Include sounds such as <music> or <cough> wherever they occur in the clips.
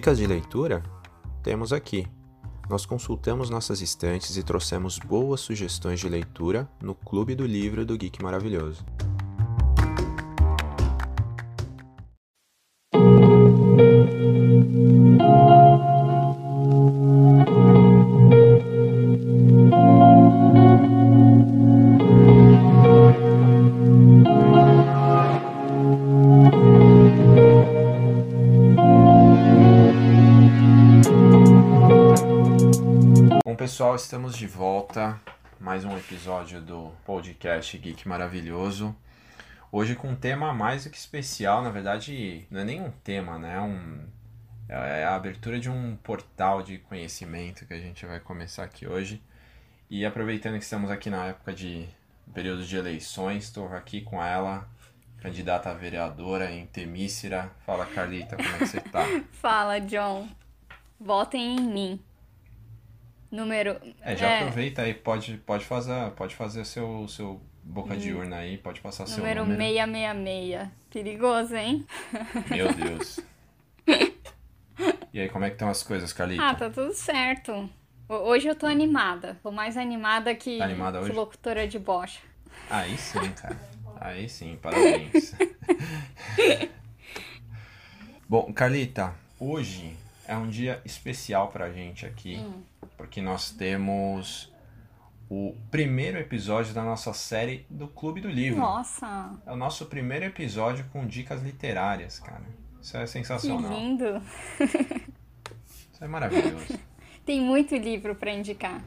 Dicas de leitura? Temos aqui. Nós consultamos nossas estantes e trouxemos boas sugestões de leitura no Clube do Livro do Geek Maravilhoso. Estamos de volta. Mais um episódio do podcast Geek Maravilhoso. Hoje com um tema mais do que especial, na verdade, não é nem um tema, né? É, um, é a abertura de um portal de conhecimento que a gente vai começar aqui hoje. E aproveitando que estamos aqui na época de período de eleições, estou aqui com ela, candidata a vereadora em Temícera. Fala, Carlita, como é que você tá? <laughs> Fala, John. Votem em mim. Número. É, já é, aproveita aí, pode, pode fazer, pode fazer seu, seu boca de hum. urna aí, pode passar número seu número. Número 666. Perigoso, hein? Meu <laughs> Deus. e aí, como é que estão as coisas, Carlita? Ah, tá tudo certo. Hoje eu tô animada. Tô mais animada que, tá animada que locutora de bocha. Aí sim, cara. <laughs> Aí sim, parabéns. <laughs> Bom, Carlita, hoje é um dia especial pra gente aqui. Hum porque nós temos o primeiro episódio da nossa série do Clube do Livro. Nossa! É o nosso primeiro episódio com dicas literárias, cara. Isso é sensacional. Que lindo! <laughs> Isso é maravilhoso. <laughs> Tem muito livro para indicar.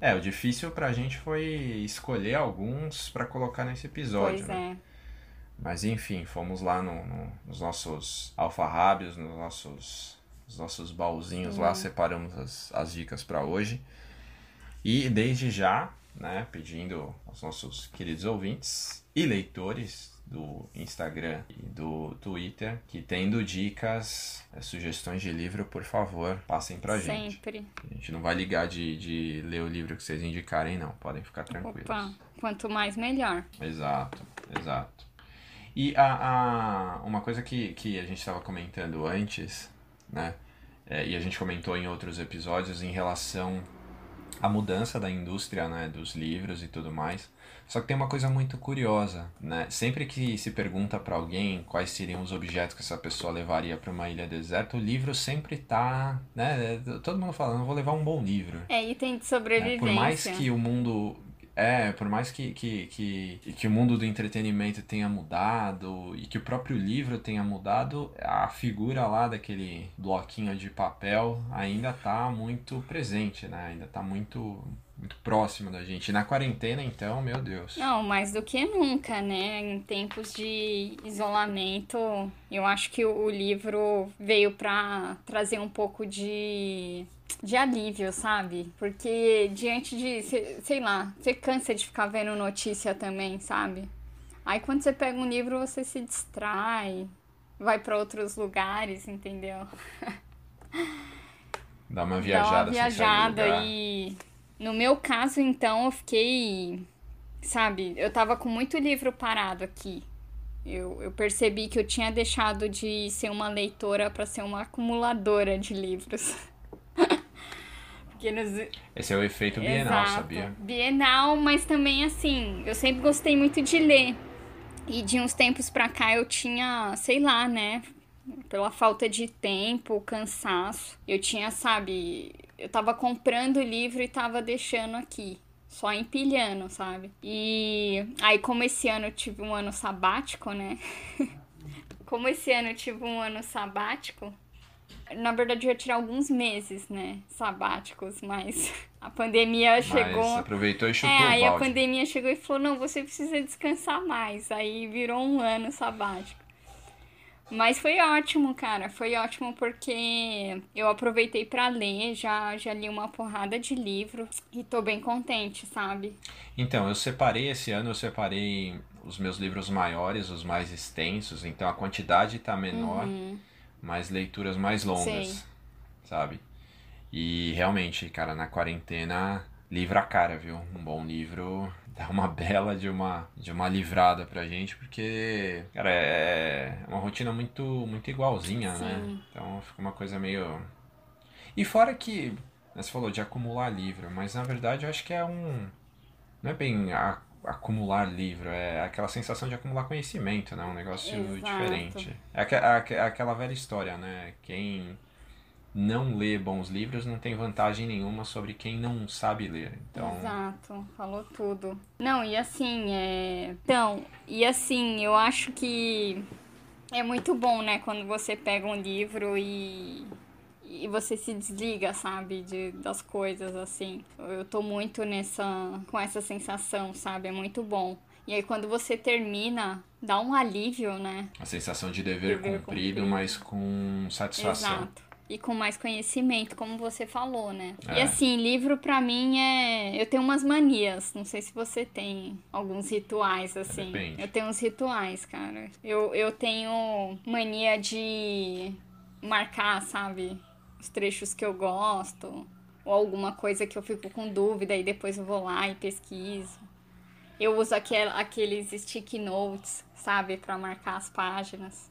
É, o difícil pra gente foi escolher alguns para colocar nesse episódio. Pois né? é. Mas enfim, fomos lá no, no, nos nossos alfarrábios, nos nossos os nossos baúzinhos uhum. lá, separamos as, as dicas para hoje. E desde já, né, pedindo aos nossos queridos ouvintes e leitores do Instagram e do Twitter que tendo dicas, é, sugestões de livro, por favor, passem pra gente. Sempre. A gente não vai ligar de, de ler o livro que vocês indicarem, não. Podem ficar tranquilos. Opa, quanto mais, melhor. Exato, exato. E a, a, uma coisa que, que a gente estava comentando antes né? É, e a gente comentou em outros episódios em relação à mudança da indústria, né, dos livros e tudo mais. Só que tem uma coisa muito curiosa, né? Sempre que se pergunta para alguém quais seriam os objetos que essa pessoa levaria para uma ilha deserta, o livro sempre tá, né? Todo mundo falando, vou levar um bom livro. É, item de sobrevivência. Né? Por mais que o mundo é, por mais que, que, que, que o mundo do entretenimento tenha mudado e que o próprio livro tenha mudado, a figura lá daquele bloquinho de papel ainda tá muito presente, né? Ainda tá muito, muito próximo da gente. E na quarentena, então, meu Deus. Não, mais do que nunca, né? Em tempos de isolamento, eu acho que o livro veio para trazer um pouco de de alívio, sabe? Porque diante de, sei lá, você cansa de ficar vendo notícia também, sabe? Aí quando você pega um livro, você se distrai, vai para outros lugares, entendeu? <laughs> Dá uma viajada. Dá uma viajada e no meu caso, então, eu fiquei, sabe, eu tava com muito livro parado aqui. Eu, eu percebi que eu tinha deixado de ser uma leitora para ser uma acumuladora de livros. <laughs> Nos... Esse é o efeito bienal, Exato. sabia? Bienal, mas também assim, eu sempre gostei muito de ler. E de uns tempos pra cá eu tinha, sei lá, né? Pela falta de tempo, cansaço. Eu tinha, sabe, eu tava comprando o livro e tava deixando aqui. Só empilhando, sabe? E aí, como esse ano eu tive um ano sabático, né? <laughs> como esse ano eu tive um ano sabático, na verdade, eu ia tirar alguns meses, né? Sabáticos, mas <laughs> a pandemia mas chegou. aproveitou e chutou É, aí a pandemia chegou e falou: não, você precisa descansar mais. Aí virou um ano sabático. Mas foi ótimo, cara. Foi ótimo porque eu aproveitei para ler, já, já li uma porrada de livro e tô bem contente, sabe? Então, eu separei esse ano, eu separei os meus livros maiores, os mais extensos, então a quantidade tá menor, uhum. mas leituras mais longas, sabe? E realmente, cara, na quarentena, livro a cara, viu? Um bom livro <laughs> dá uma bela de uma, de uma livrada pra gente, porque, cara, é, é uma rotina muito, muito igualzinha, né? Sim. né? Então fica uma coisa meio. E fora que, né, você falou de acumular livro, mas na verdade eu acho que é um. Não é bem a, acumular livro, é aquela sensação de acumular conhecimento, né? Um negócio Exato. diferente. É, é aquela velha história, né? Quem não lê bons livros não tem vantagem nenhuma sobre quem não sabe ler. Então... Exato, falou tudo. Não, e assim, é. Então, e assim, eu acho que é muito bom, né, quando você pega um livro e. E você se desliga, sabe, de, das coisas, assim. Eu tô muito nessa. com essa sensação, sabe? É muito bom. E aí quando você termina, dá um alívio, né? A sensação de dever, dever cumprido, cumprido, mas com satisfação. Exato e com mais conhecimento, como você falou, né? É. E assim, livro para mim é. Eu tenho umas manias. Não sei se você tem alguns rituais, assim. Depende. Eu tenho uns rituais, cara. Eu, eu tenho mania de marcar, sabe? Os trechos que eu gosto. Ou alguma coisa que eu fico com dúvida e depois eu vou lá e pesquiso. Eu uso aquel, aqueles stick notes, sabe? para marcar as páginas.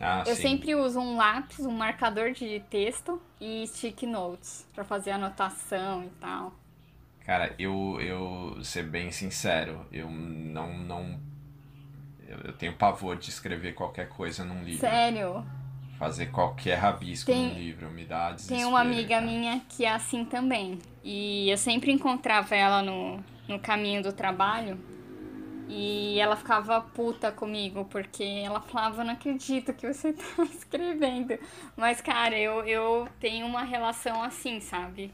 Ah, eu sim. sempre uso um lápis, um marcador de texto e stick notes para fazer anotação e tal. Cara, eu, eu ser bem sincero, eu não não eu, eu tenho pavor de escrever qualquer coisa num livro. Sério? Fazer qualquer rabisco tem, num livro me dá desespero. Tem uma amiga cara. minha que é assim também. E eu sempre encontrava ela no, no caminho do trabalho e ela ficava puta comigo, porque ela falava, não acredito que você <laughs> tá escrevendo. Mas, cara, eu, eu tenho uma relação assim, sabe?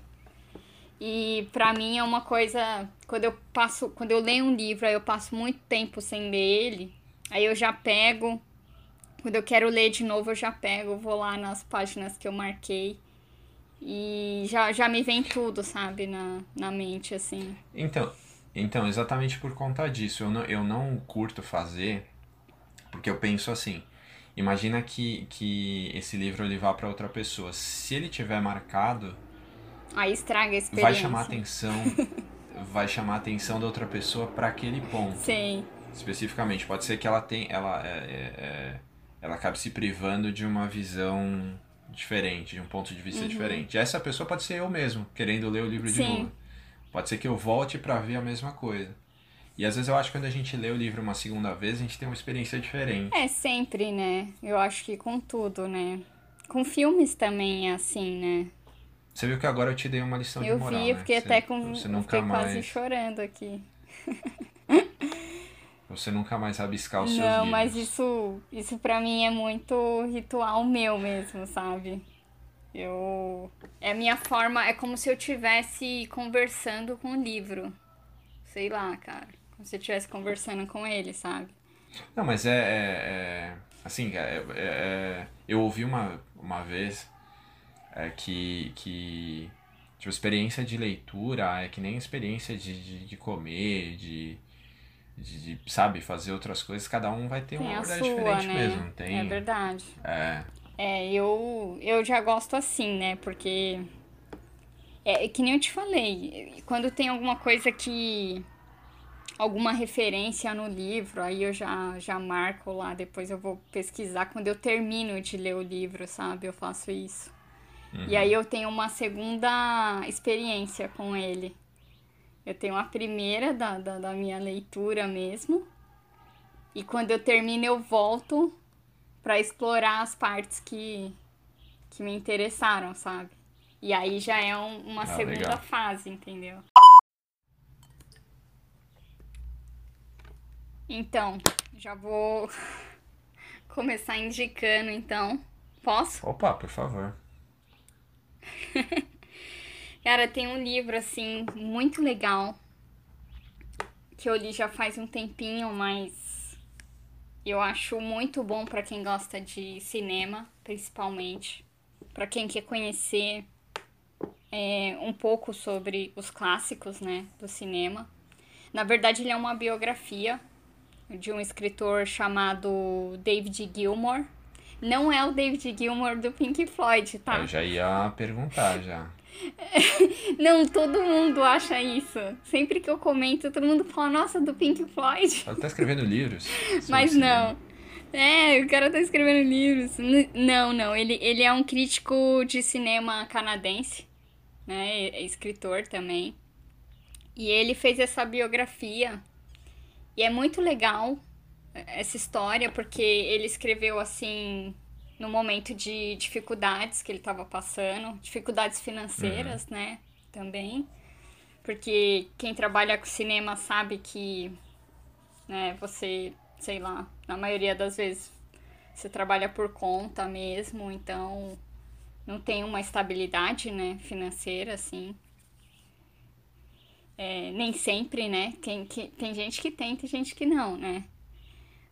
E pra mim é uma coisa. Quando eu passo. Quando eu leio um livro, aí eu passo muito tempo sem ler ele. Aí eu já pego. Quando eu quero ler de novo, eu já pego, vou lá nas páginas que eu marquei. E já, já me vem tudo, sabe, na, na mente, assim. Então, então, exatamente por conta disso, eu não, eu não curto fazer, porque eu penso assim, imagina que, que esse livro ele vá para outra pessoa. Se ele tiver marcado, aí estraga a experiência. <laughs> Vai chamar atenção, vai chamar a atenção da outra pessoa para aquele ponto. Sim. Especificamente, pode ser que ela tem, ela é, é, é, ela acabe se privando de uma visão diferente, de um ponto de vista uhum. diferente. Essa pessoa pode ser eu mesmo, querendo ler o livro Sim. de novo. Pode ser que eu volte para ver a mesma coisa. E às vezes eu acho que quando a gente lê o livro uma segunda vez, a gente tem uma experiência diferente. É, sempre, né? Eu acho que com tudo, né? Com filmes também é assim, né? Você viu que agora eu te dei uma lição eu de moral, vi, né? fiquei até com... Você nunca mais... quase chorando aqui. <laughs> Você nunca mais rabiscar os Não, seus livros. Não, mas isso, isso pra mim é muito ritual meu mesmo, sabe? Eu. É a minha forma. É como se eu estivesse conversando com o livro. Sei lá, cara. Como se eu estivesse conversando com ele, sabe? Não, mas é. é, é assim, é, é, é, eu ouvi uma, uma vez é, que. que tipo, experiência de leitura é que nem experiência de, de, de comer, de, de, de, sabe, fazer outras coisas. Cada um vai ter tem uma abordagem diferente né? mesmo. Tem, é verdade. É. É, eu, eu já gosto assim, né? Porque. É que nem eu te falei, quando tem alguma coisa que. alguma referência no livro, aí eu já, já marco lá, depois eu vou pesquisar. Quando eu termino de ler o livro, sabe? Eu faço isso. Uhum. E aí eu tenho uma segunda experiência com ele. Eu tenho a primeira da, da, da minha leitura mesmo. E quando eu termino, eu volto para explorar as partes que, que me interessaram, sabe? E aí já é um, uma ah, segunda legal. fase, entendeu? Então, já vou <laughs> começar indicando, então. Posso? Opa, por favor. <laughs> Cara, tem um livro, assim, muito legal que eu li já faz um tempinho, mas Eu acho muito bom para quem gosta de cinema, principalmente. Para quem quer conhecer é, um pouco sobre os clássicos né, do cinema. Na verdade, ele é uma biografia de um escritor chamado David Gilmour. Não é o David Gilmour do Pink Floyd, tá? Eu já ia perguntar já. <laughs> Não, todo mundo acha isso. Sempre que eu comento, todo mundo fala, nossa, do Pink Floyd. Ela tá escrevendo livros. <laughs> Mas não. É, o cara tá escrevendo livros. Não, não. Ele, ele é um crítico de cinema canadense, né? É escritor também. E ele fez essa biografia. E é muito legal essa história, porque ele escreveu assim no momento de dificuldades que ele estava passando, dificuldades financeiras, uhum. né, também. Porque quem trabalha com cinema sabe que, né, você, sei lá, na maioria das vezes você trabalha por conta mesmo, então não tem uma estabilidade, né, financeira, assim. É, nem sempre, né? Tem, que, tem gente que tem, tem gente que não, né?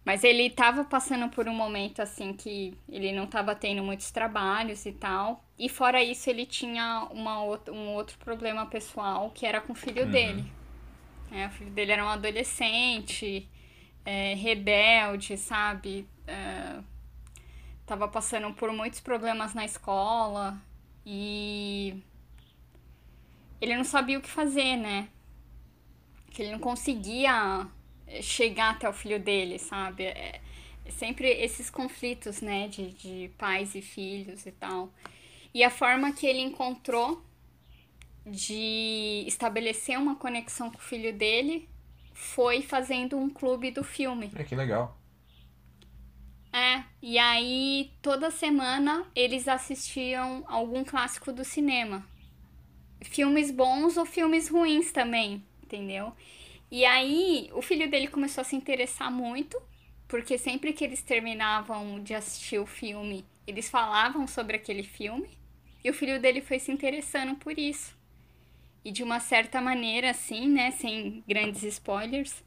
Mas ele estava passando por um momento assim que ele não estava tendo muitos trabalhos e tal. E fora isso, ele tinha uma outra, um outro problema pessoal que era com o filho uhum. dele. É, o filho dele era um adolescente, é, rebelde, sabe? É, tava passando por muitos problemas na escola e ele não sabia o que fazer, né? Que ele não conseguia chegar até o filho dele, sabe? É, é sempre esses conflitos, né, de, de pais e filhos e tal. E a forma que ele encontrou de estabelecer uma conexão com o filho dele foi fazendo um clube do filme. É que legal. É, e aí toda semana eles assistiam algum clássico do cinema. Filmes bons ou filmes ruins também, entendeu? E aí, o filho dele começou a se interessar muito, porque sempre que eles terminavam de assistir o filme, eles falavam sobre aquele filme, e o filho dele foi se interessando por isso. E de uma certa maneira, assim, né, sem grandes spoilers,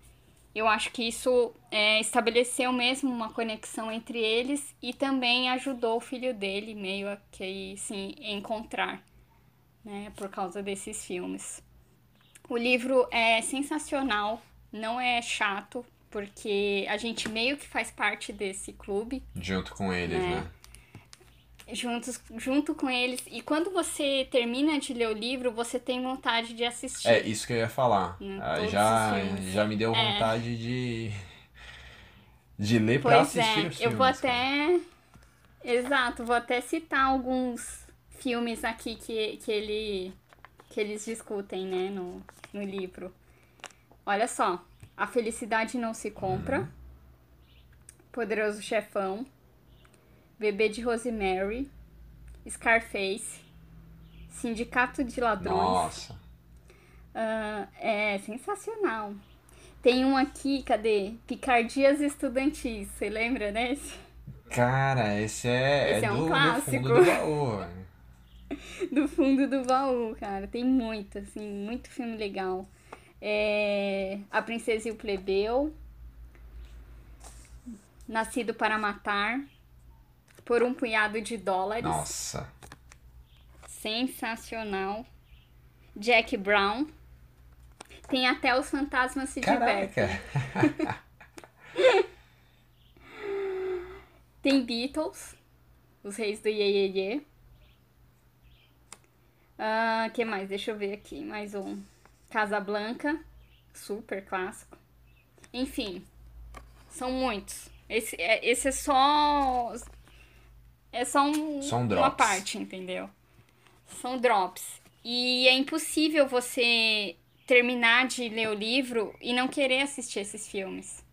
eu acho que isso é, estabeleceu mesmo uma conexão entre eles e também ajudou o filho dele meio a que se encontrar, né, por causa desses filmes. O livro é sensacional, não é chato, porque a gente meio que faz parte desse clube. Junto com eles, né? né? Juntos, junto com eles. E quando você termina de ler o livro, você tem vontade de assistir. É, isso que eu ia falar. Ah, já, já me deu é. vontade é. de, de ler pois pra assistir é. os filmes. Eu vou até. Exato, vou até citar alguns filmes aqui que, que ele que eles discutem, né, no, no livro. Olha só, A Felicidade Não Se Compra, uhum. Poderoso Chefão, Bebê de Rosemary, Scarface, Sindicato de Ladrões. Nossa! Uh, é sensacional. Tem um aqui, cadê? Picardias Estudantis. Você lembra desse? Cara, esse é, esse é, é um do, clássico. Do fundo do baú. <laughs> do fundo do baú, cara. Tem muito, assim, muito filme legal. É... A Princesa e o Plebeu. Nascido para Matar. Por um punhado de dólares. Nossa. Sensacional. Jack Brown. Tem até os fantasmas se Caraca. divertem. <laughs> Tem Beatles. Os reis do Ye, Ye, Ye. Ah, que mais? Deixa eu ver aqui. Mais um. Casa Blanca. Super clássico. Enfim. São muitos. Esse é, esse é só. É só, um, só um uma parte, entendeu? São drops. E é impossível você terminar de ler o livro e não querer assistir esses filmes.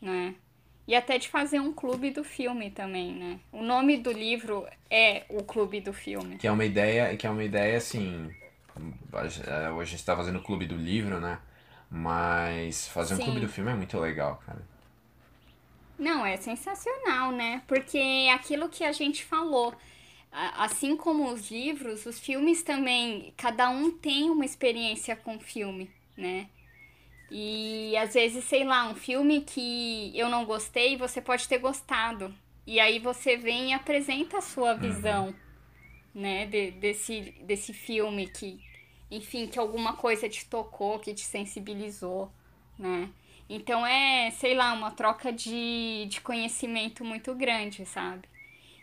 Né? E até de fazer um clube do filme também, né? O nome do livro é o clube do filme. Que é uma ideia, que é uma ideia assim. Hoje a gente está fazendo o clube do livro, né? Mas fazer um Sim. clube do filme é muito legal, cara. Não, é sensacional, né? Porque é aquilo que a gente falou. Assim como os livros, os filmes também, cada um tem uma experiência com o filme, né? E às vezes, sei lá, um filme que eu não gostei, você pode ter gostado. E aí você vem e apresenta a sua uhum. visão, uhum. né, de, desse, desse filme que, enfim, que alguma coisa te tocou, que te sensibilizou, né? Então é, sei lá, uma troca de, de conhecimento muito grande, sabe?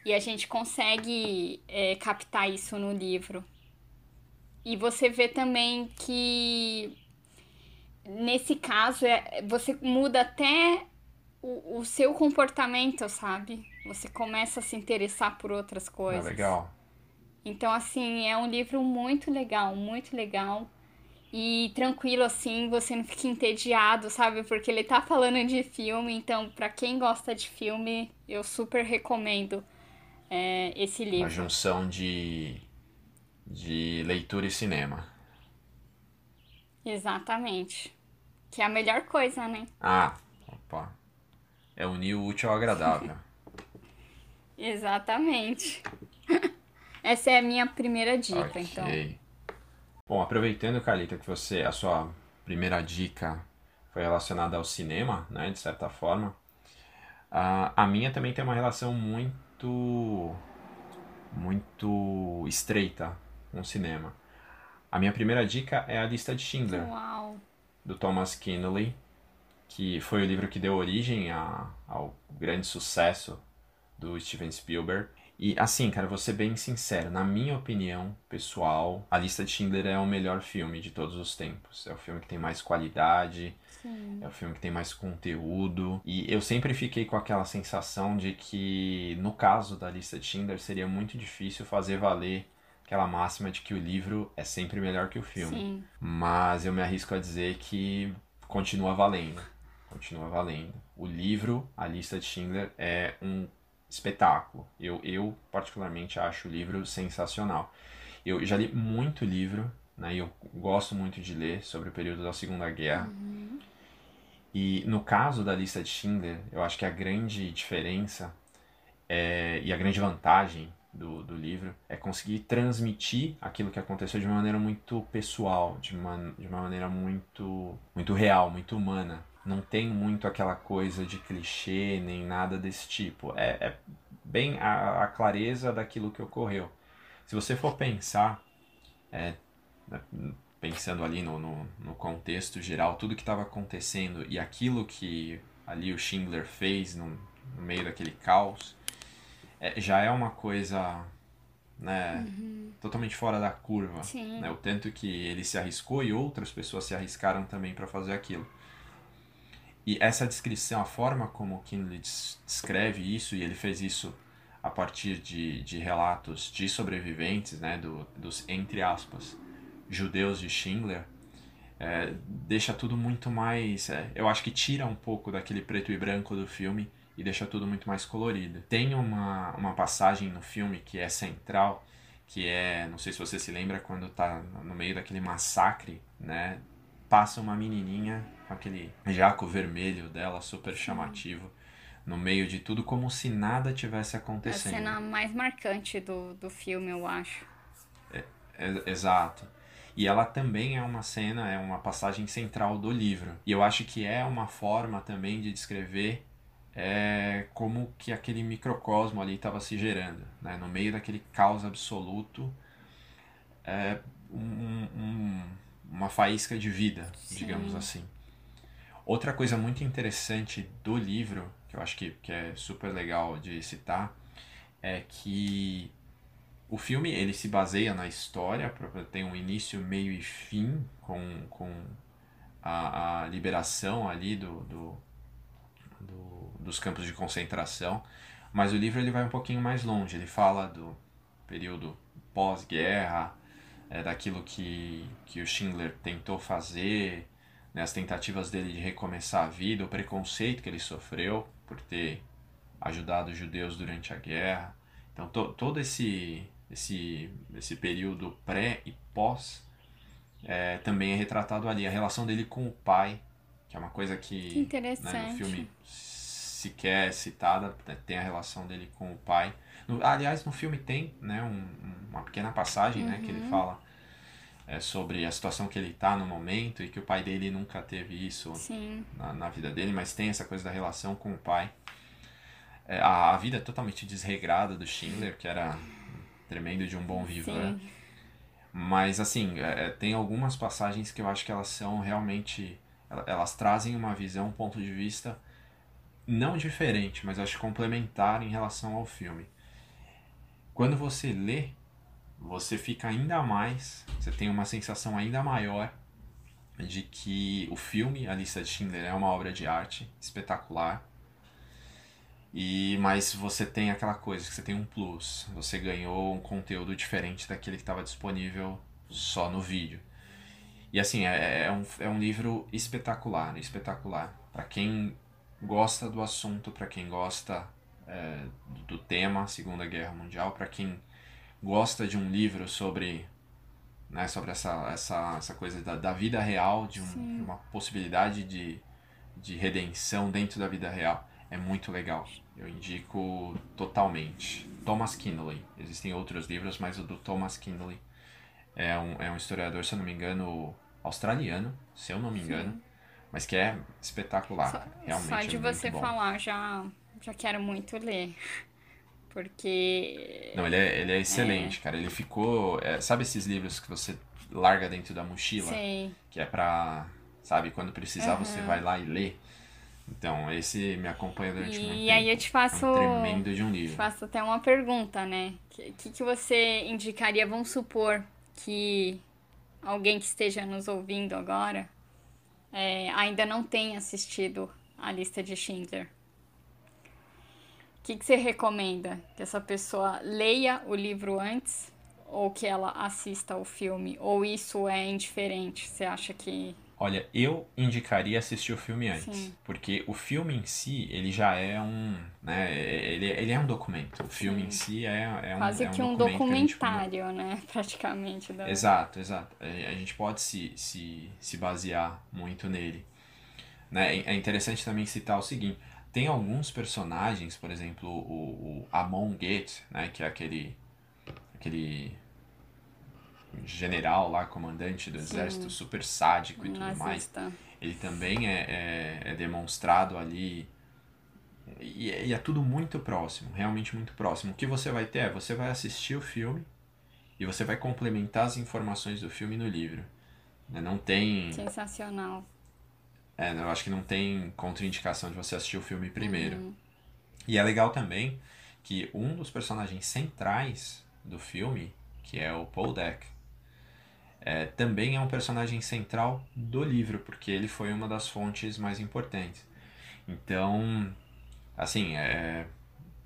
E a gente consegue é, captar isso no livro. E você vê também que nesse caso é, você muda até o, o seu comportamento, sabe? Você começa a se interessar por outras ah, coisas. Ah, legal. Então, assim, é um livro muito legal, muito legal. E tranquilo, assim, você não fica entediado, sabe? Porque ele tá falando de filme, então, para quem gosta de filme, eu super recomendo é, esse livro. Uma junção de, de leitura e cinema. Exatamente. Que é a melhor coisa, né? Ah, opa. É unir o útil ao agradável. <laughs> Exatamente. <laughs> Essa é a minha primeira dica, okay. então. Bom, aproveitando, Calita, que você, a sua primeira dica foi relacionada ao cinema, né, de certa forma, a, a minha também tem uma relação muito, muito estreita com o cinema. A minha primeira dica é a lista de Schindler, Uau. do Thomas Kinnelly, que foi o livro que deu origem a, ao grande sucesso do Steven Spielberg. E assim, cara, vou ser bem sincero, na minha opinião pessoal, A Lista de Schindler é o melhor filme de todos os tempos. É o filme que tem mais qualidade, Sim. é o filme que tem mais conteúdo. E eu sempre fiquei com aquela sensação de que, no caso da Lista de Schindler, seria muito difícil fazer valer aquela máxima de que o livro é sempre melhor que o filme. Sim. Mas eu me arrisco a dizer que continua valendo. Continua valendo. O livro, A Lista de Schindler, é um espetáculo. Eu, eu particularmente acho o livro sensacional. Eu já li muito livro, né? eu gosto muito de ler sobre o período da Segunda Guerra. Uhum. E no caso da lista de Schindler, eu acho que a grande diferença é, e a grande vantagem do, do livro é conseguir transmitir aquilo que aconteceu de uma maneira muito pessoal, de uma, de uma maneira muito, muito real, muito humana não tem muito aquela coisa de clichê nem nada desse tipo. É, é bem a, a, clareza daquilo que ocorreu. Se você for pensar, é, né, pensando ali no, no, no, contexto geral, tudo que estava acontecendo e aquilo que ali o Schindler fez no, no meio daquele caos, é, já é uma coisa né, uhum. totalmente fora da curva. Né, o tanto que ele se arriscou e outras pessoas se arriscaram também para fazer aquilo. E essa descrição, a forma como Kinley descreve isso, e ele fez isso a partir de, de relatos de sobreviventes, né, do, dos, entre aspas, judeus de Schindler, é, deixa tudo muito mais. É, eu acho que tira um pouco daquele preto e branco do filme e deixa tudo muito mais colorido. Tem uma, uma passagem no filme que é central, que é, não sei se você se lembra, quando tá no meio daquele massacre, né, passa uma menininha com aquele jaco vermelho dela, super chamativo, no meio de tudo, como se nada tivesse acontecendo. É a cena mais marcante do, do filme, eu acho. É, é, exato. E ela também é uma cena, é uma passagem central do livro. E eu acho que é uma forma também de descrever é, como que aquele microcosmo ali estava se gerando. Né? No meio daquele caos absoluto, é, um, um, uma faísca de vida, Sim. digamos assim. Outra coisa muito interessante do livro, que eu acho que, que é super legal de citar, é que o filme ele se baseia na história, tem um início, meio e fim com, com a, a liberação ali do, do, do, dos campos de concentração, mas o livro ele vai um pouquinho mais longe, ele fala do período pós-guerra, é, daquilo que, que o Schindler tentou fazer, né, as tentativas dele de recomeçar a vida, o preconceito que ele sofreu por ter ajudado os judeus durante a guerra. Então, to, todo esse, esse, esse período pré e pós é, também é retratado ali. A relação dele com o pai, que é uma coisa que, que né, no filme sequer é citada, né, tem a relação dele com o pai. No, aliás, no filme tem né, um, uma pequena passagem uhum. né, que ele uhum. fala é, sobre a situação que ele está no momento e que o pai dele nunca teve isso na, na, vida dele, mas tem essa coisa da relação com o pai. É, a, a, vida totalmente desregrada do Schindler, que era tremendo de um bom vivan. Mas, assim, é, é, tem algumas passagens que eu acho que elas são realmente. Elas trazem uma visão, um ponto de vista não diferente, mas acho complementar em relação ao filme. Quando você lê você fica ainda mais, você tem uma sensação ainda maior de que o filme A Lista de Schindler é uma obra de arte espetacular. E mas você tem aquela coisa que você tem um plus, você ganhou um conteúdo diferente daquele que estava disponível só no vídeo. E assim, é, é, um, é um livro espetacular, espetacular. Para quem gosta do assunto, para quem gosta é, do tema Segunda Guerra Mundial, para quem gosta de um livro sobre né, sobre essa, essa, essa coisa da, da vida real, de, um, de uma possibilidade de, de redenção dentro da vida real, é muito legal. Eu indico totalmente. Thomas Kindley. Existem outros livros, mas o do Thomas Kindley é um, é um historiador, se eu não me engano, australiano, se eu não me engano, Sim. Mas que é espetacular. Só, realmente só de é você falar, já, já quero muito ler. Porque. Não, ele é, ele é excelente, é. cara. Ele ficou. É, sabe esses livros que você larga dentro da mochila? Sei. Que é pra. Sabe, quando precisar uhum. você vai lá e lê. Então, esse me acompanha durante e muito tempo. E aí eu te faço. É um tremendo de um livro. Faço até uma pergunta, né? O que, que, que você indicaria? Vamos supor que alguém que esteja nos ouvindo agora é, ainda não tenha assistido a lista de Schindler. O que, que você recomenda? Que essa pessoa leia o livro antes ou que ela assista o filme? Ou isso é indiferente? Você acha que. Olha, eu indicaria assistir o filme antes. Sim. Porque o filme em si, ele já é um. Né, ele, ele é um documento. O filme Sim. em si é, é um. Quase é um que um documentário, gente... né? <laughs> Praticamente. Da... Exato, exato. A gente pode se, se, se basear muito nele. Né? É interessante também citar o seguinte tem alguns personagens, por exemplo, o, o Amon Get, né, que é aquele aquele general lá, comandante do Sim. exército, super sádico e tudo mais. Ele também é, é, é demonstrado ali. E, e, é tudo muito próximo, realmente muito próximo. O que você vai ter é, você vai assistir o filme e você vai complementar as informações do filme no livro. Né, não tem... Sensacional. É, eu acho que não tem contraindicação de você assistir o filme primeiro. Uhum. E é legal também que um dos personagens centrais do filme, que é o Paul Deck, é, também é um personagem central do livro, porque ele foi uma das fontes mais importantes. Então, assim, é,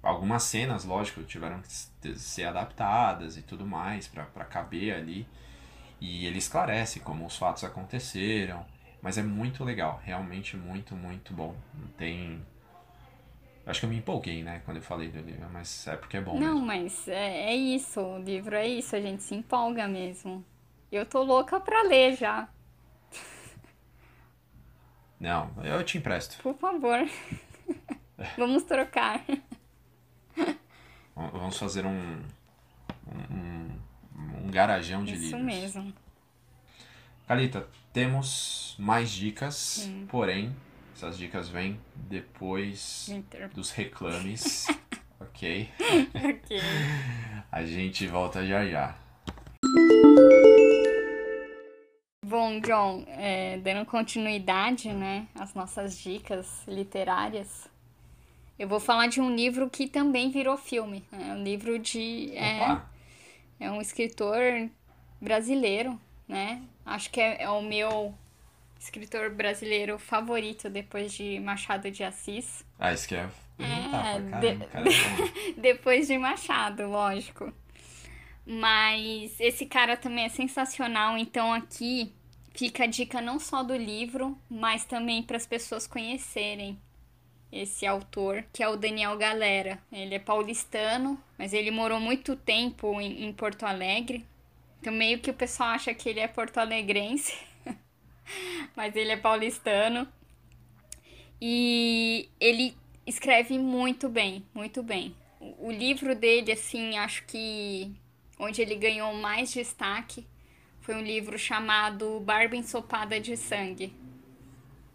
algumas cenas, lógico, tiveram que ser adaptadas e tudo mais para caber ali. E ele esclarece como os fatos aconteceram. Mas é muito legal, realmente muito, muito bom. Não tem. Acho que eu me empolguei, né, quando eu falei do livro, mas é porque é bom. Não, mesmo. mas é, é isso, o livro é isso, a gente se empolga mesmo. Eu tô louca pra ler já. Não, eu te empresto. Por favor. <laughs> Vamos trocar. Vamos fazer um, um, um garajão de Isso livros. Isso mesmo. Calita, temos mais dicas, Sim. porém, essas dicas vêm depois Winter. dos reclames. <laughs> ok? ok. A gente volta já já. Bom, John, é, dando continuidade, né, às nossas dicas literárias, eu vou falar de um livro que também virou filme. É um livro de. É, é um escritor brasileiro, né? Acho que é, é o meu escritor brasileiro favorito depois de Machado de Assis. Ah, isso que é. É, de... <laughs> depois de Machado, lógico. Mas esse cara também é sensacional, então aqui fica a dica não só do livro, mas também para as pessoas conhecerem esse autor, que é o Daniel Galera. Ele é paulistano, mas ele morou muito tempo em, em Porto Alegre, então meio que o pessoal acha que ele é porto-alegrense, <laughs> mas ele é paulistano. E ele escreve muito bem, muito bem. O livro dele, assim, acho que onde ele ganhou mais destaque foi um livro chamado Barba Ensopada de Sangue,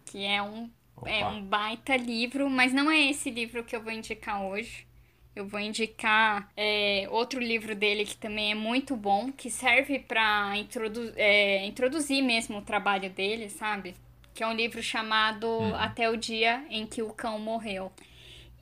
que é um, é um baita livro, mas não é esse livro que eu vou indicar hoje. Eu vou indicar é, outro livro dele que também é muito bom, que serve para introdu é, introduzir mesmo o trabalho dele, sabe? Que é um livro chamado hum. Até o Dia em que o Cão Morreu.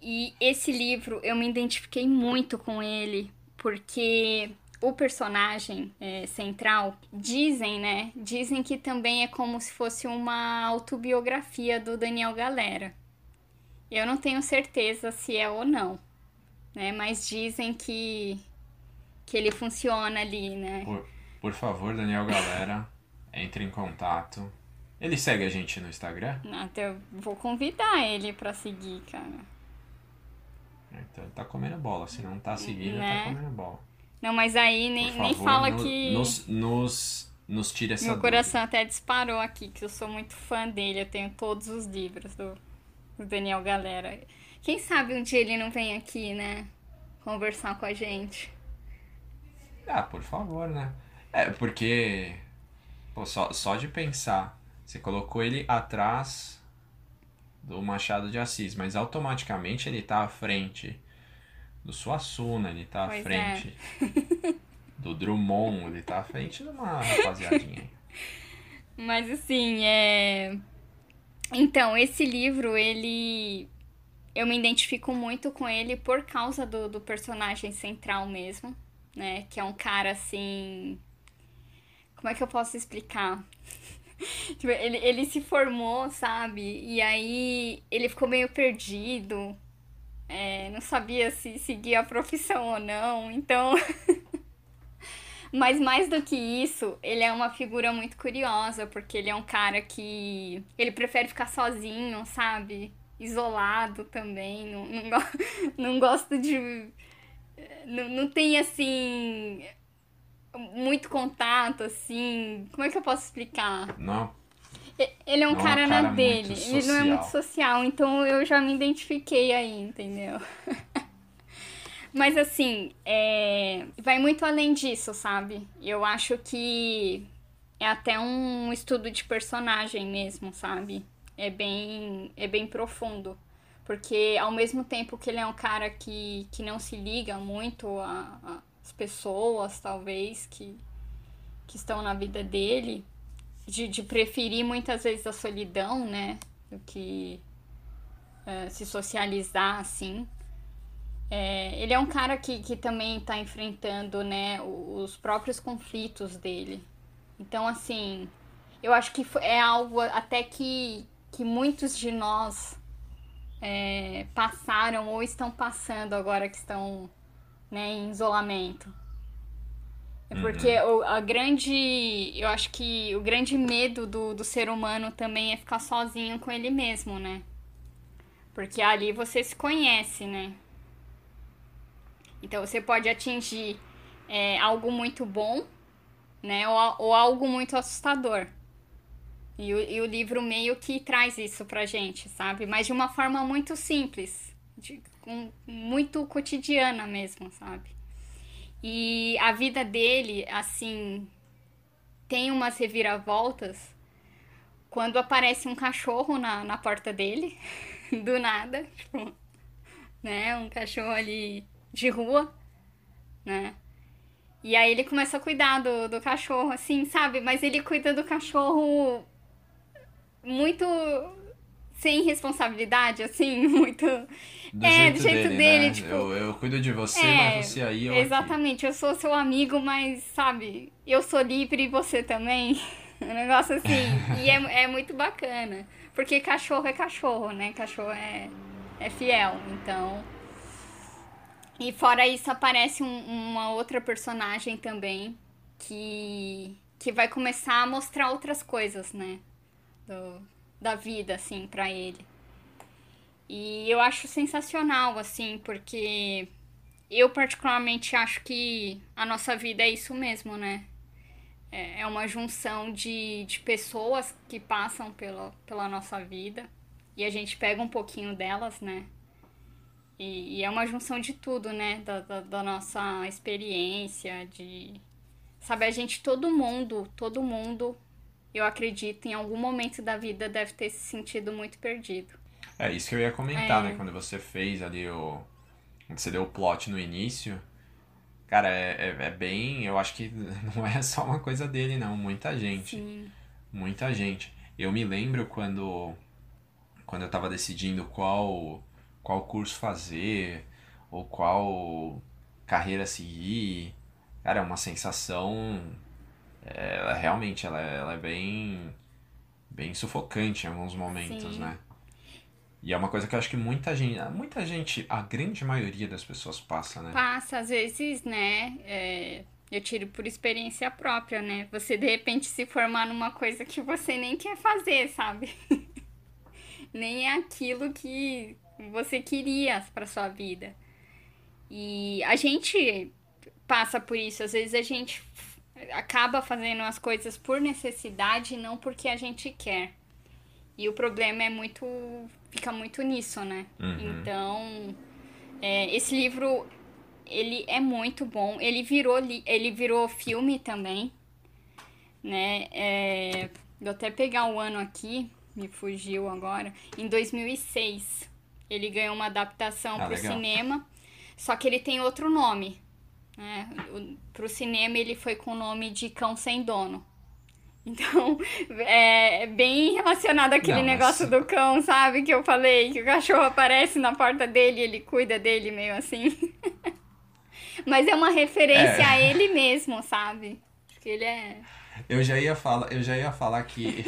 E esse livro eu me identifiquei muito com ele, porque o personagem é, central dizem, né? Dizem que também é como se fosse uma autobiografia do Daniel Galera. Eu não tenho certeza se é ou não né? Mas dizem que, que ele funciona ali, né? Por, por favor, Daniel Galera, entre em contato. Ele segue a gente no Instagram? Até eu vou convidar ele pra seguir, cara. Então ele tá comendo bola. Se não tá seguindo, tá né? tá comendo bola. Não, mas aí nem, favor, nem fala no, que. Nos, nos, nos tira essa. Meu dúvida. coração até disparou aqui, que eu sou muito fã dele. Eu tenho todos os livros do, do Daniel Galera. Quem sabe um dia ele não vem aqui, né? Conversar com a gente. Ah, por favor, né? É, porque. Pô, só, só de pensar. Você colocou ele atrás do Machado de Assis, mas automaticamente ele tá à frente do Suassuna, ele tá à pois é. frente é. <laughs> do Drummond, ele tá à frente de uma rapaziadinha. <laughs> Mas assim, é. Então, esse livro, ele eu me identifico muito com ele por causa do, do personagem central mesmo, né? Que é um cara assim. Como é que eu posso explicar? <laughs> tipo, ele, ele se formou, sabe? E aí ele ficou meio perdido. É, não sabia se seguia a profissão ou não. Então. <laughs> Mas mais do que isso, ele é uma figura muito curiosa, porque ele é um cara que. Ele prefere ficar sozinho, sabe? isolado também, não, não, <laughs> não gosto de. Não, não tem assim. Muito contato, assim. Como é que eu posso explicar? Não. Ele é um cara, é cara na dele, ele não é muito social, então eu já me identifiquei aí, entendeu? <laughs> Mas assim, é... vai muito além disso, sabe? Eu acho que é até um estudo de personagem mesmo, sabe? é bem, é bem profundo. Porque ao mesmo tempo que ele é um cara que, que não se liga muito às pessoas, talvez, que, que estão na vida dele, de, de preferir muitas vezes a solidão, né? Do que é, se socializar assim. É, ele é um cara que, que também está enfrentando né, os próprios conflitos dele. Então, assim, eu acho que é algo até que, que muitos de nós é, passaram ou estão passando agora que estão né, em isolamento. É porque uhum. o, a grande. Eu acho que o grande medo do, do ser humano também é ficar sozinho com ele mesmo, né? Porque ali você se conhece, né? Então você pode atingir é, algo muito bom, né? Ou, ou algo muito assustador. E o, e o livro meio que traz isso pra gente, sabe? Mas de uma forma muito simples, de, um, muito cotidiana mesmo, sabe? E a vida dele, assim, tem umas reviravoltas quando aparece um cachorro na, na porta dele, <laughs> do nada, tipo, né? Um cachorro ali de rua, né? E aí ele começa a cuidar do, do cachorro, assim, sabe? Mas ele cuida do cachorro muito sem responsabilidade, assim, <laughs> muito. Do é, jeito do jeito dele, dele né? tipo. Eu, eu cuido de você, é, mas você aí eu. Exatamente, aqui. eu sou seu amigo, mas, sabe, eu sou livre e você também. <laughs> Um negócio assim. e é, é muito bacana. Porque cachorro é cachorro, né? Cachorro é, é fiel. Então. E fora isso, aparece um, uma outra personagem também que, que vai começar a mostrar outras coisas, né? do, da vida, assim, para ele. E eu acho sensacional, assim, porque eu particularmente acho que a nossa vida é isso mesmo, né? É, é uma junção de, de pessoas que passam pela, pela nossa vida e a gente pega um pouquinho delas, né? E, e é uma junção de tudo, né? Da, da, da nossa experiência, de, Sabe, a gente, todo mundo, todo mundo, eu acredito, em algum momento da vida deve ter se sentido muito perdido. É isso que eu ia comentar, É. né? Quando você fez ali o. Quando você deu o plot no início. Cara, é, é, é bem. Eu acho que <laughs> não é só uma coisa dele, não. Muita gente. Sim. Muita gente. Eu me lembro quando. Quando eu tava decidindo qual. Qual curso fazer. Ou qual carreira seguir. Cara, é uma sensação. Ela realmente ela, é- ela é bem. Bem sufocante em alguns momentos, Sim. né? E é uma coisa que eu acho que muita gente. Muita gente, a grande maioria das pessoas passa, né? Passa, às vezes, né? é, eu tiro por experiência própria, né? Você de repente se formar numa coisa que você nem quer fazer, sabe? <laughs> nem é aquilo que você queria para sua vida. E a gente passa por isso, às vezes a gente acaba fazendo as coisas por necessidade e não porque a gente quer. E o problema é muito. fica muito nisso, né? Uhum. Então, é, esse livro, ele é muito bom. Ele virou, ele virou filme também, né? É, vou até pegar o ano aqui, me fugiu agora. Em 2006, ele ganhou uma adaptação Ah, para o cinema, só que ele tem outro nome. Né? Para o cinema, ele foi com o nome de Cão Sem Dono. Então, <laughs> é bem relacionado àquele Não, mas- negócio do cão, sabe? Que eu falei, que o cachorro aparece na porta dele e ele cuida dele meio assim. <laughs> Mas é uma referência É. a ele mesmo, sabe? Porque ele é. Eu já ia falar, eu já ia falar que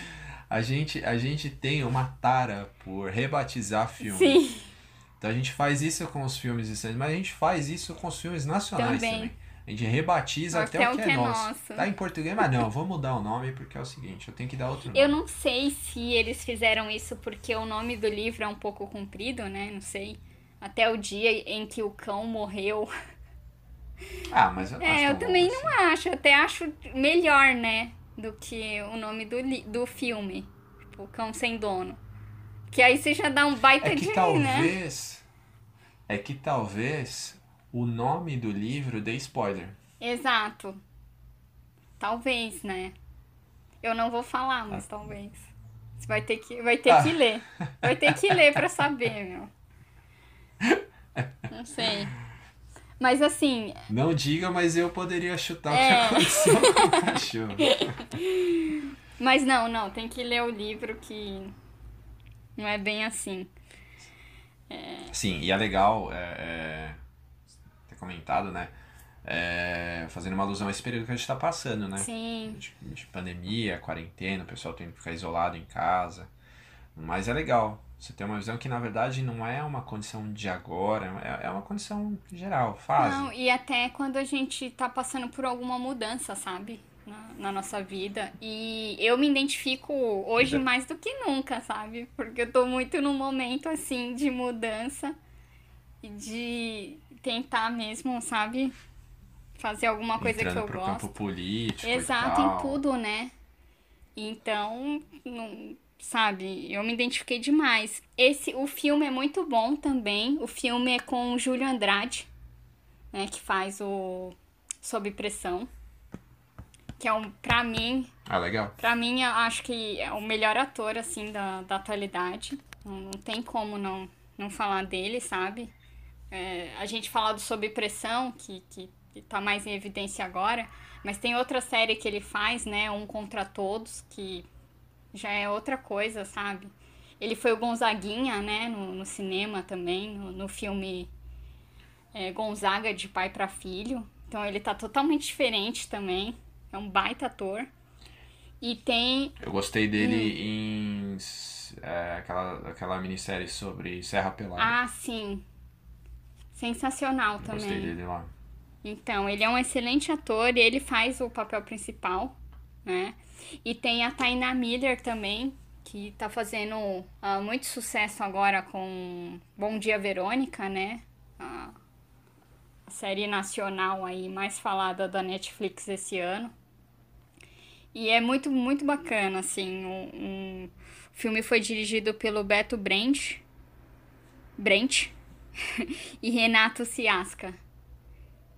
<laughs> a gente, a gente tem uma tara por rebatizar filmes. Sim, Então a gente faz isso com os filmes estrangeiros, mas a gente faz isso com os filmes nacionais também. Também. A gente rebatiza até, o que, é, nosso. nosso. Tá em português, mas não, vou mudar o nome porque é o seguinte, eu tenho que dar outro nome. Eu não sei se eles fizeram isso porque o nome do livro é um pouco comprido, né? Não sei. Até o dia em que o cão morreu. <laughs> Ah, mas eu não É, eu também bom não assim. acho. Eu até acho melhor, né? Do que o nome do, do filme. Tipo, Cão Sem Dono. Que aí você já dá um baita É que de, né? talvez. É que talvez o nome do livro dê spoiler. Exato. Talvez, né? Eu não vou falar, mas Ah. talvez. Você vai ter que, vai ter Ah. que ler. Vai ter que ler pra saber, meu. Não sei. Mas assim, Não diga, mas eu poderia chutar É. o que aconteceu com o cachorro. <laughs> mas não, não, tem que ler o livro que não é bem assim. Sim, e é legal é, é, ter comentado, né? É, fazendo uma alusão a esse período que a gente tá passando, né? Sim. De, de pandemia, quarentena, o pessoal tem que ficar isolado em casa. Mas é legal. Você tem uma visão que, na verdade, não é uma condição de agora, é, é uma condição geral, fase. Não, e até quando a gente tá passando por alguma mudança, sabe? Na, na nossa vida. E eu me identifico hoje mais do que nunca, sabe? Porque eu tô muito num momento assim de mudança e de tentar mesmo, sabe? Fazer alguma coisa Entrando que eu gosto. campo político Exato, em tudo, né? Então, não, sabe, eu me identifiquei demais. Esse, o filme é muito bom também. O filme é com o Júlio Andrade, né, que faz o Sob Pressão, que é um, pra mim, Ah, legal. Pra mim, eu acho que é o melhor ator, assim, da, da atualidade. Não, não tem como não, não falar dele, sabe? É, a gente fala do Sob Pressão, que, que tá mais em evidência agora, mas tem outra série que ele faz, né? Um Contra Todos, que já é outra coisa, sabe? Ele foi o Gonzaguinha, né? No, no cinema também, no, no filme é, Gonzaga de pai para filho. Então ele tá totalmente diferente também. É um baita ator. E tem. Eu gostei dele Hum. em é, aquela, aquela minissérie sobre Serra Pelada. Ah, sim. Sensacional Eu Gostei também. dele lá. Então, ele é um excelente ator e ele faz o papel principal, né? E tem a Taina Miller também, que tá fazendo ah, muito sucesso agora com Bom Dia Verônica, né? A a série nacional aí mais falada da Netflix esse ano. E é muito, muito bacana, assim. Um, um- O filme foi dirigido pelo Beto Brent. Brent. <laughs> e Renato Ciasca.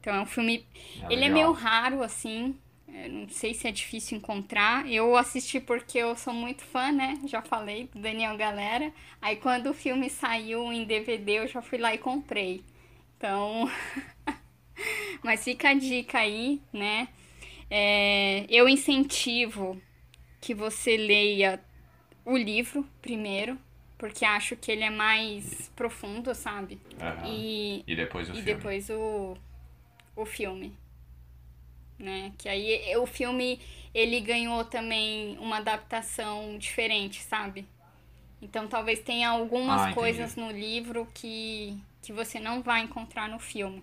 Então é um filme. É ele é meio raro, assim. Eu não sei se é difícil encontrar. Eu assisti porque eu sou muito fã, né? Já falei do Daniel Galera. Aí quando o filme saiu em DVD, eu já fui lá e comprei. Então. <laughs> Mas fica a dica aí, né? É, eu incentivo que você leia o livro primeiro, porque acho que ele é mais profundo, sabe? Uhum. E, e depois o e filme. Depois o, o filme. Né? Que aí o filme ele ganhou também uma adaptação diferente, sabe? Então talvez tenha algumas ah, coisas no livro que, que você não vai encontrar no filme.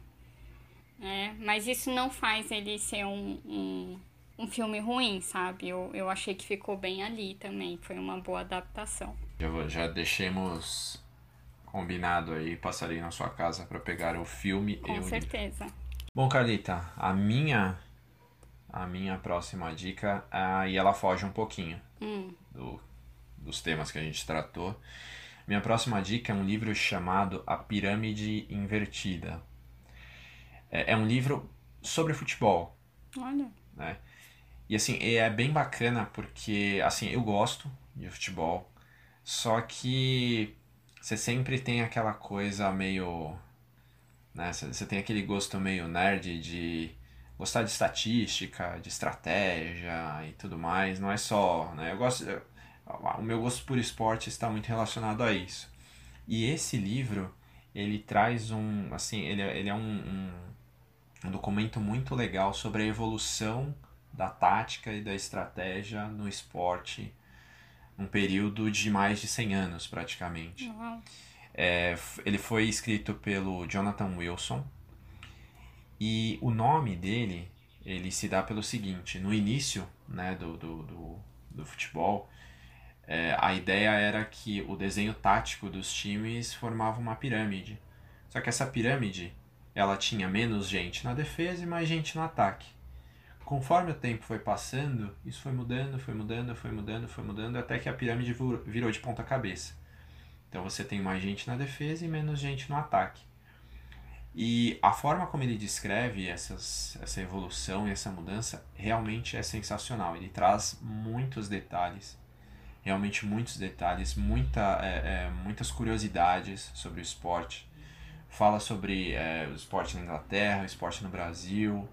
Né? Mas isso não faz ele ser um, um, um filme ruim, sabe? Eu, eu achei que ficou bem ali também. Foi uma boa adaptação. Já, já deixemos combinado aí, passarei na sua casa para pegar o filme Com e o certeza. Livro. Bom, Carlita, a minha a minha próxima dica, aí ela foge um pouquinho hum. do, dos temas que a gente tratou. Minha próxima dica é um livro chamado A Pirâmide Invertida. É, é um livro sobre futebol. Olha. Né? E assim, é bem bacana porque, assim, eu gosto de futebol, só que você sempre tem aquela coisa meio. Né? Você tem aquele gosto meio nerd de gostar de estatística, de estratégia e tudo mais. Não é só. Né? Eu gosto, o meu gosto por esporte está muito relacionado a isso. E esse livro, ele traz um. Assim, ele, é, ele é um, um, um documento muito legal sobre a evolução da tática e da estratégia no esporte um período de mais de 100 anos praticamente. É, ele foi escrito pelo Jonathan Wilson e o nome dele ele se dá pelo seguinte: no início né, do, do, do, do futebol, é, a ideia era que o desenho tático dos times formava uma pirâmide. Só que essa pirâmide ela tinha menos gente na defesa e mais gente no ataque. Conforme o tempo foi passando, isso foi mudando, foi mudando, foi mudando, foi mudando, até que a pirâmide virou de ponta cabeça. Então você tem mais gente na defesa e menos gente no ataque. E a forma como ele descreve essas, essa evolução e essa mudança realmente é sensacional. Ele traz muitos detalhes, realmente muitos detalhes, muita, é, é, muitas curiosidades sobre o esporte. Fala sobre é, o esporte na Inglaterra, o esporte no Brasil,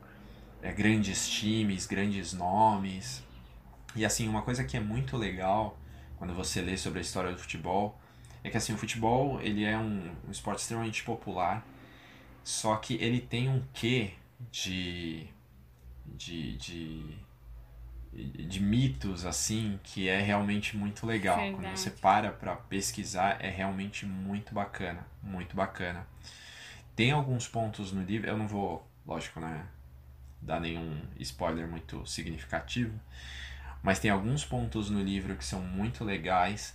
é, grandes times, grandes nomes. E assim, uma coisa que é muito legal quando você lê sobre a história do futebol é que assim, o futebol ele é um, um esporte extremamente popular só que ele tem um quê de, de, de, de mitos, assim, que é realmente muito legal. Verdade. Quando você para pra pesquisar, é realmente muito bacana. Muito bacana. Tem alguns pontos no livro, eu não vou, lógico, né, dar nenhum spoiler muito significativo, mas tem alguns pontos no livro que são muito legais.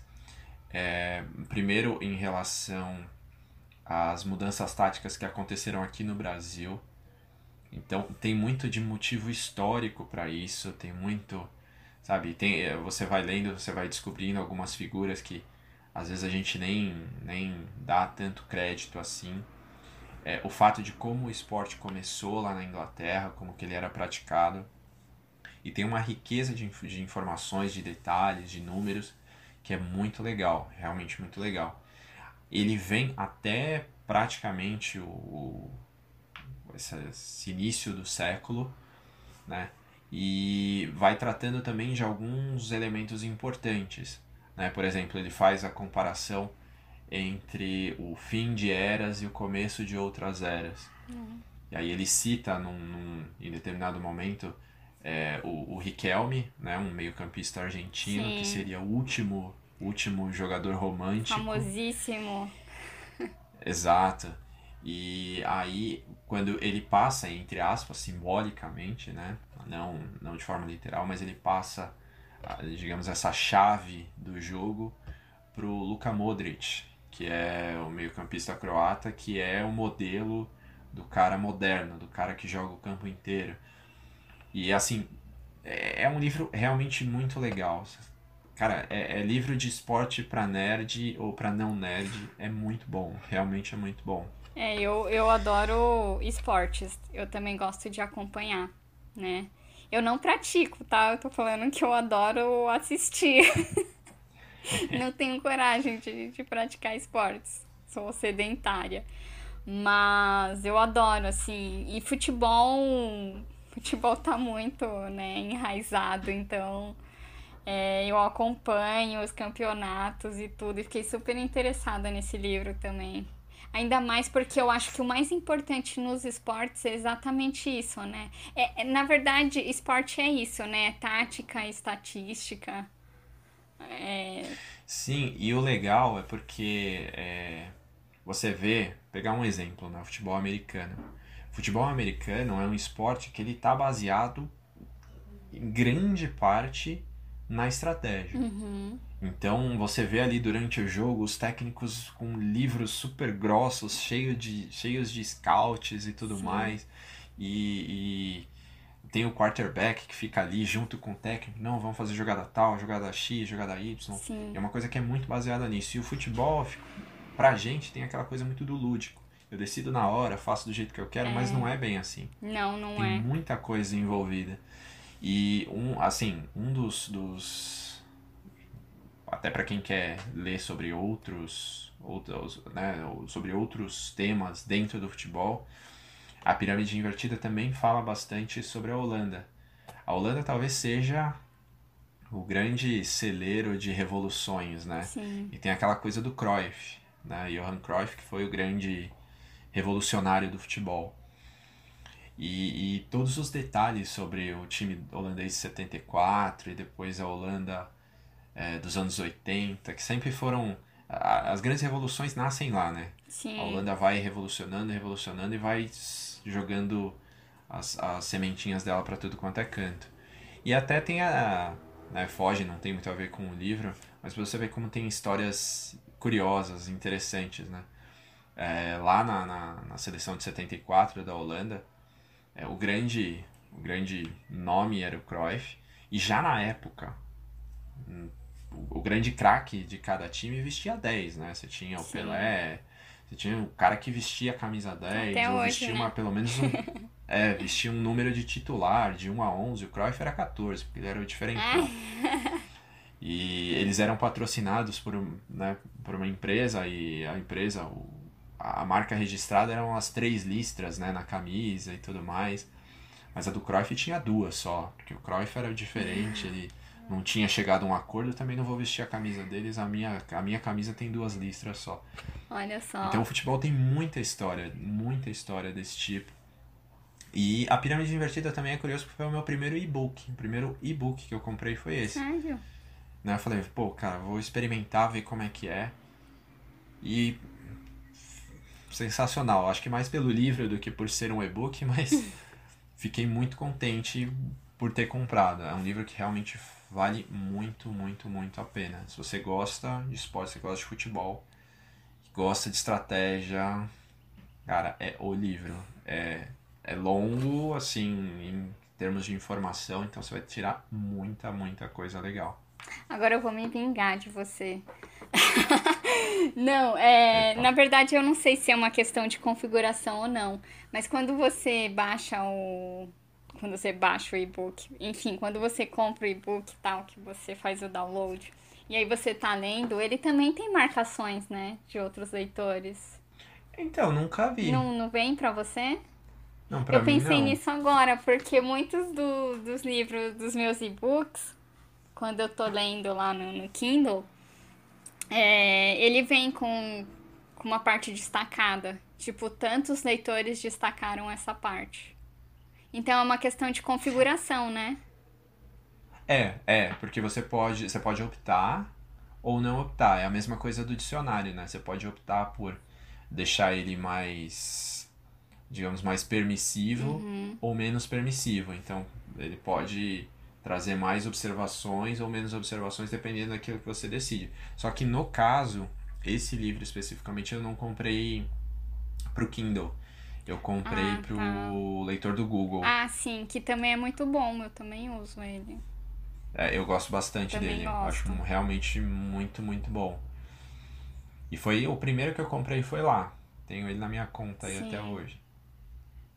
É, primeiro, em relação as mudanças táticas que aconteceram aqui no Brasil. Então tem muito de motivo histórico para isso, tem muito, sabe, tem eh, você vai lendo, você vai descobrindo algumas figuras que às vezes a gente nem nem dá tanto crédito assim. É, o fato de como o esporte começou lá na Inglaterra, como que ele era praticado. E tem uma riqueza de, de informações, de detalhes, de números, que é muito legal, realmente muito legal ele vem até praticamente o, esse, esse início do século, né? E vai tratando também de alguns elementos importantes, né? Por exemplo, ele faz a comparação entre o fim de eras e o começo de outras eras. Uhum. E aí ele cita num, num em determinado momento é, o, o Riquelme, né, um meio-campista argentino, Sim. que seria o último último jogador romântico. Famosíssimo. Exato. E aí, quando ele passa, entre aspas, simbolicamente, né? Não, não de forma literal, mas ele passa, digamos, essa chave do jogo pro Luka Modric, que é o meio-campista croata, que é o modelo do cara moderno, do cara que joga o campo inteiro. E assim, é, é um livro realmente muito legal. Cara, é, é livro de esporte pra nerd ou pra não nerd. É muito bom. Realmente é muito bom. É, eu, eu adoro esportes. Eu também gosto de acompanhar, né? Eu não pratico, tá? Eu tô falando que eu adoro assistir. <laughs> não tenho coragem de, de praticar esportes. Sou sedentária. Mas eu adoro, assim. E futebol. Futebol tá muito, né, enraizado, então. É, eu acompanho os campeonatos e tudo, e fiquei super interessada nesse livro também. Ainda mais porque eu acho que o mais importante nos esportes é exatamente isso, né? É, é na verdade, esporte é isso, né? Tática, estatística. É... Sim, e o legal é porque é, você vê, pegar um exemplo, né? Futebol americano. Futebol americano é um esporte que ele está baseado em grande parte na estratégia. Uhum. Então você vê ali durante o jogo os técnicos com livros super grossos, cheios de, cheios de scouts e tudo Sim. mais. E, e, tem o quarterback que fica ali junto com o técnico. Não, vamos fazer jogada tal, jogada X, jogada Y. Sim. É uma coisa que é muito baseada nisso. E o futebol, pra gente, tem aquela coisa muito do lúdico. Eu decido na hora, faço do jeito que eu quero, é. mas não é bem assim. Não, não tem é. Tem muita coisa envolvida. E um, assim, um dos, dos até para quem quer ler sobre outros, outros, né, sobre outros temas dentro do futebol, a pirâmide invertida também fala bastante sobre a Holanda. A Holanda talvez seja o grande celeiro de revoluções, né? Sim. E tem aquela coisa do Cruyff, né? Johan Cruyff que foi o grande revolucionário do futebol. E, e, todos os detalhes sobre o time holandês de 74 e depois a Holanda é, dos anos 80, que sempre foram. as grandes revoluções nascem lá, né? Sim. A Holanda vai revolucionando, revolucionando e vai jogando as, as sementinhas dela para tudo quanto é canto. E até tem a. Né, foge, não tem muito a ver com o livro, mas você vê como tem histórias curiosas, interessantes, né? É, lá na, na, na, seleção de 74 da Holanda, é, o, grande, o grande nome era o Cruyff, e já na época, o, o grande craque de cada time vestia 10, né? Você tinha o Sim. Pelé, você tinha o cara que vestia a camisa 10, Até ou hoje, vestia né? uma, pelo menos um, <laughs> é, vestia um número de titular, de 1 a 11, o Cruyff era 14, porque ele era o diferentão. E eles eram patrocinados por, né, por uma empresa e a empresa, o, a marca registrada eram as três listras né, na camisa e tudo mais. Mas a do Cruyff tinha duas só, porque o Cruyff era diferente, <laughs> ele não tinha chegado a um acordo, também não vou vestir a camisa deles, a minha, a minha camisa tem duas listras só. Olha só. Então o futebol tem muita história, muita história desse tipo. E a Pirâmide Invertida também é curioso porque foi o meu primeiro e-book. O primeiro e-book que eu comprei foi esse. Sério? Né, eu falei, pô, cara, vou experimentar, ver como é que é. E sensacional. Acho que mais pelo livro do que por ser um e-book, <laughs> mas <laughs> fiquei muito contente por ter comprado. É um livro que realmente vale muito, muito, muito a pena. Se você gosta de esporte, se você gosta de futebol, gosta de estratégia, cara, é o livro. É, é longo, assim, em termos de informação, então você vai tirar muita, muita coisa legal. Agora eu vou me vingar de você. <laughs> não, é, na verdade eu não sei se é uma questão de configuração ou não, mas quando você baixa o quando você baixa o e-book, enfim, quando você compra o e-book tal, que você faz o download, e aí você tá lendo, ele também tem marcações, né, de outros leitores. Então, nunca vi. Não, não vem para você? Não, pra Eu mim, pensei não. nisso agora, porque muitos do, dos livros dos meus e-books, quando eu tô lendo lá no, no Kindle, é, ele vem com, com uma parte destacada. Tipo, tantos leitores destacaram essa parte. Então é uma questão de configuração, né? É, é, porque você pode, você pode optar ou não optar. É a mesma coisa do dicionário, né? Você pode optar por deixar ele mais, digamos, mais permissivo Uhum. ou menos permissivo. Então, ele pode trazer mais observações ou menos observações dependendo daquilo que você decide. Só que no caso, esse livro especificamente eu não comprei pro Kindle. Eu comprei Ah, pro tá. leitor do Google. Ah, sim, que também é muito bom. Eu também uso ele. É, eu gosto bastante Também dele. Eu gosto. Acho realmente muito, muito bom. E foi o primeiro que eu comprei foi lá. Tenho ele na minha conta aí Sim. até hoje.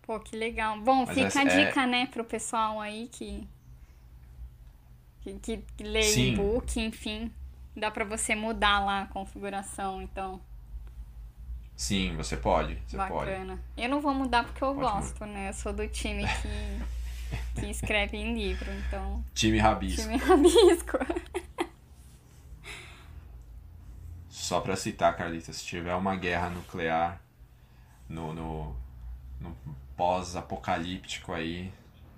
Pô, que legal. Bom, Mas fica a é- dica, né, pro pessoal aí que, que, que lê e-book, enfim. Dá pra você mudar lá a configuração, então, Sim, você pode. Você pode. bacana. Eu não vou mudar porque eu Pode gosto, né? Eu sou do time <laughs> que, que escreve em livro, então, Time Rabisco. time rabisco. <laughs> Só pra citar, Carlita, se tiver uma guerra nuclear no, no, no pós-apocalíptico aí,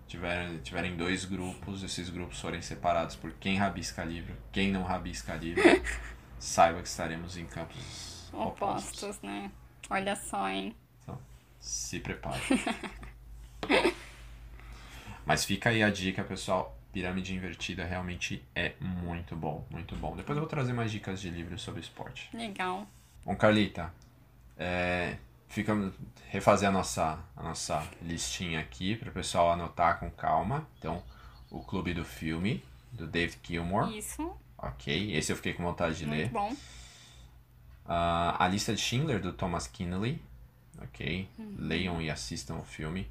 tiver, tiverem dois grupos, esses grupos forem separados por quem rabisca livro, quem não rabisca livro, <laughs> saiba que estaremos em campos opostos. Opostos, né? Olha só, hein? Então, se prepare. <laughs> Mas fica aí a dica, pessoal. Pirâmide Invertida realmente é muito bom, muito bom. Depois eu vou trazer mais dicas de livros sobre esporte. Legal. Bom, Carlita, é, fica refazer a nossa, a nossa listinha aqui para o pessoal anotar com calma. Então, o Clube do Filme, do David Gilmour. Isso, Ok, esse eu fiquei com vontade de ler. muito bom. Ah, a Lista de Schindler, do Thomas Kinnelly. Ok, leiam e assistam o filme.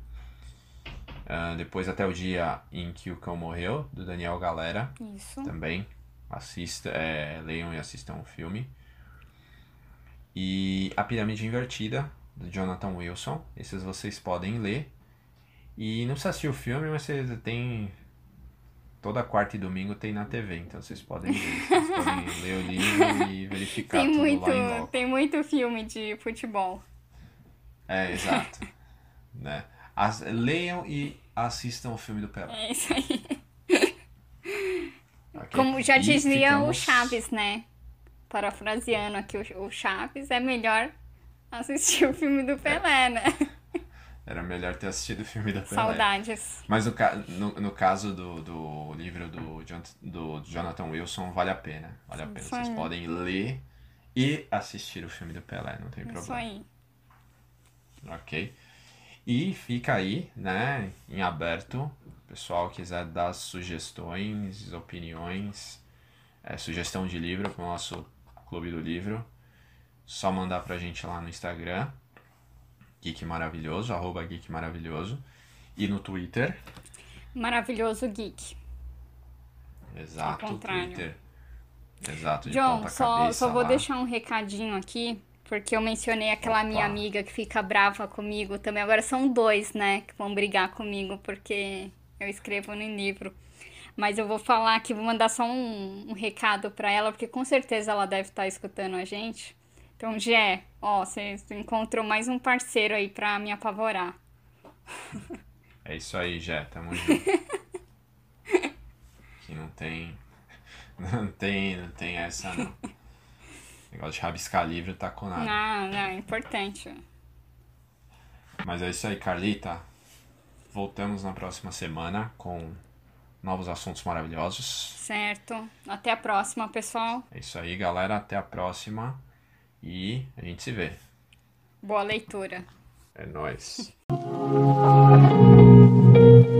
Ah, depois, Até o Dia em que o Cão Morreu, do Daniel Galera. Isso. também. Assista, é, leiam e assistam o filme. E A Pirâmide Invertida, do Jonathan Wilson. Esses vocês podem ler. E não precisa assistir o filme, mas você tem. Toda quarta e domingo tem na TV, então vocês podem ler. Vocês podem <laughs> ler o livro e verificar Tem tudo muito, lá em tem muito filme de futebol. É, exato. <laughs> né? As- leiam e assistam o filme do Pelé. É isso aí. <laughs> ok? Como já dizia o ficamos- Chaves, né? Parafraseando aqui o o Chaves, é melhor assistir o filme do Pelé, né? Era melhor ter assistido o filme do Pelé. Saudades. Mas no, no, no caso do, do livro do, Jon- do Jonathan Wilson, vale a pena. Vale a pena. Isso Vocês aí. podem ler e assistir o filme do Pelé, não tem Isso problema. aí. Ok? E fica aí, né, em aberto. O pessoal quiser dar sugestões, opiniões, é, sugestão de livro para o nosso Clube do Livro, só mandar pra gente lá no Instagram, Geek Maravilhoso, arroba Geek Maravilhoso, e no Twitter, Maravilhoso Geek. Exato. Twitter. Exato, de John, ponta só, cabeça só vou lá. deixar um recadinho aqui, porque eu mencionei aquela Opa. minha amiga que fica brava comigo também. Agora são dois, né, que vão brigar comigo porque eu escrevo no livro. Mas eu vou falar aqui, vou mandar só um, um recado pra ela, porque com certeza ela deve estar escutando a gente. Então, Gé, ó, você encontrou mais um parceiro aí pra me apavorar. É isso aí, Jé, tamo junto. <laughs> que não tem. Não tem, não tem essa não. Negócio de rabiscar livro tá com nada. Não, não, é importante. Mas é isso aí, Carlita. Voltamos na próxima semana com novos assuntos maravilhosos. Certo. Até a próxima, pessoal. É isso aí, galera. Até a próxima. E a gente se vê. Boa leitura. É nóis. <laughs>